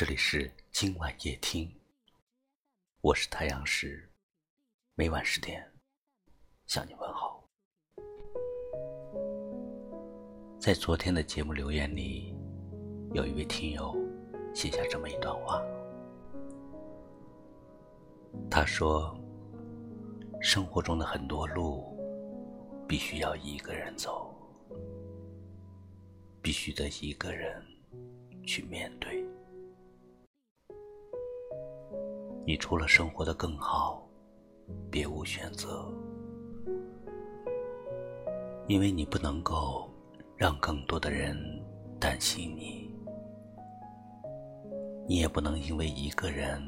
这里是今晚夜听，我是太阳石，每晚十点向你问好。在昨天的节目留言里，有一位听友写下这么一段话，他说：“生活中的很多路，必须要一个人走，必须得一个人去面对。”你除了生活的更好，别无选择，因为你不能够让更多的人担心你，你也不能因为一个人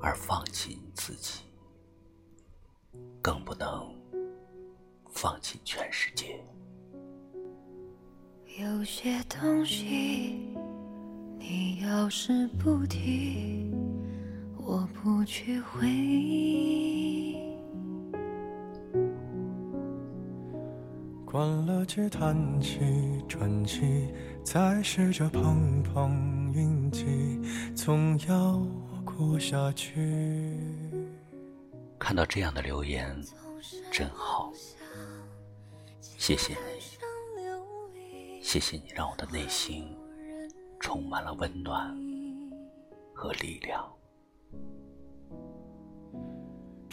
而放弃你自己，更不能放弃全世界。有些东西，你要是不提。我不去回忆。关了机，叹气，喘气，再试着碰碰运气，总要过下去。看到这样的留言，真好，谢谢你，谢谢你让我的内心充满了温暖和力量。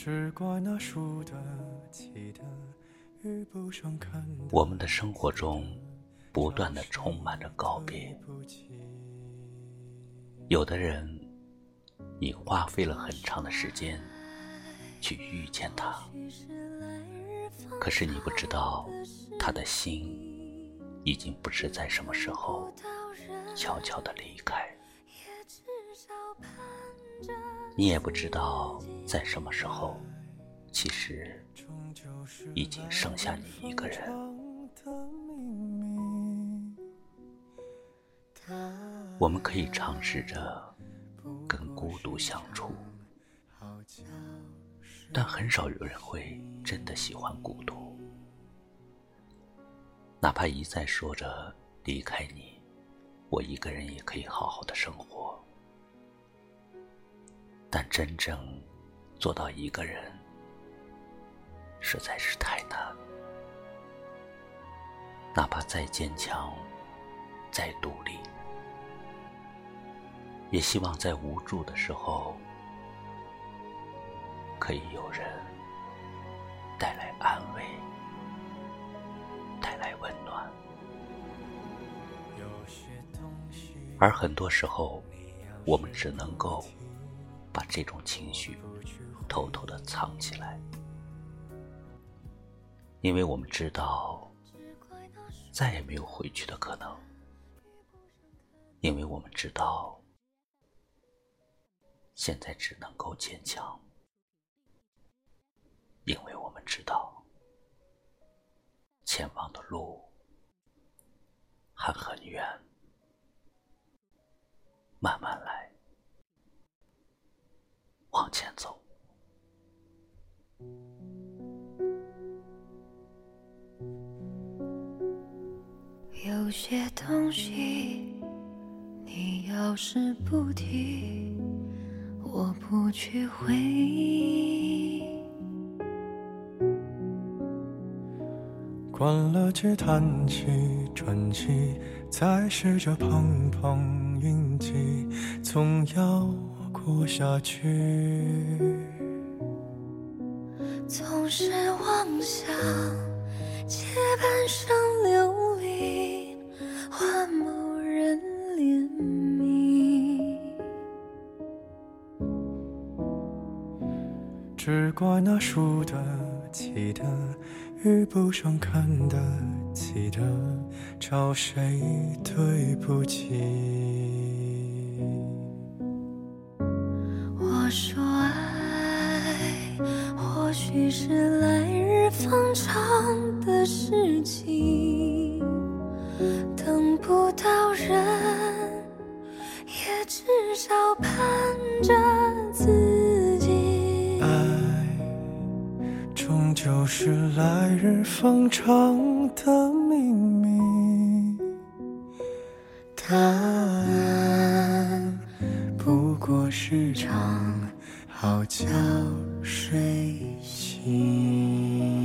只怪那输得起的遇不上看的我们的生活中不断的充满着告别有的人你花费了很长的时间去遇见他可是你不知道他的心已经不知在什么时候悄悄的离开也至少盼你也不知道在什么时候，其实已经剩下你一个人。我们可以尝试着跟孤独相处，但很少有人会真的喜欢孤独。哪怕一再说着离开你，我一个人也可以好好的生活。但真正做到一个人，实在是太难。哪怕再坚强、再独立，也希望在无助的时候，可以有人带来安慰，带来温暖。而很多时候，我们只能够。这种情绪偷偷的藏起来，因为我们知道再也没有回去的可能，因为我们知道现在只能够坚强，因为我们知道前方的路还很远，慢慢。往前走。有些东西，你要是不提，我不去回忆。关了机，叹气，喘气，再试着碰碰运气，总要。活下去，总是妄想借半生流离换某人怜悯，只怪那输得起的遇不上看得起的，找谁对不起？说爱或许是来日方长的事情，等不到人，也至少盼着自己。爱终究是来日方长的秘密，答案不。过是场好觉睡醒。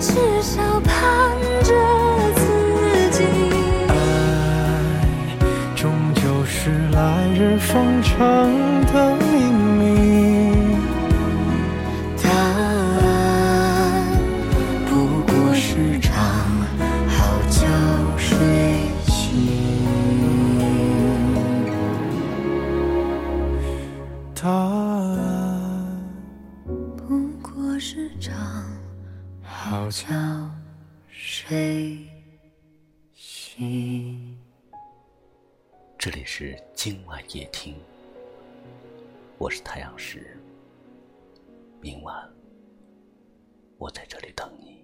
至少盼着自己。爱终究是来日方长的秘密。答案不过是场好觉睡醒。答悄悄睡醒。这里是今晚夜听，我是太阳石。明晚，我在这里等你。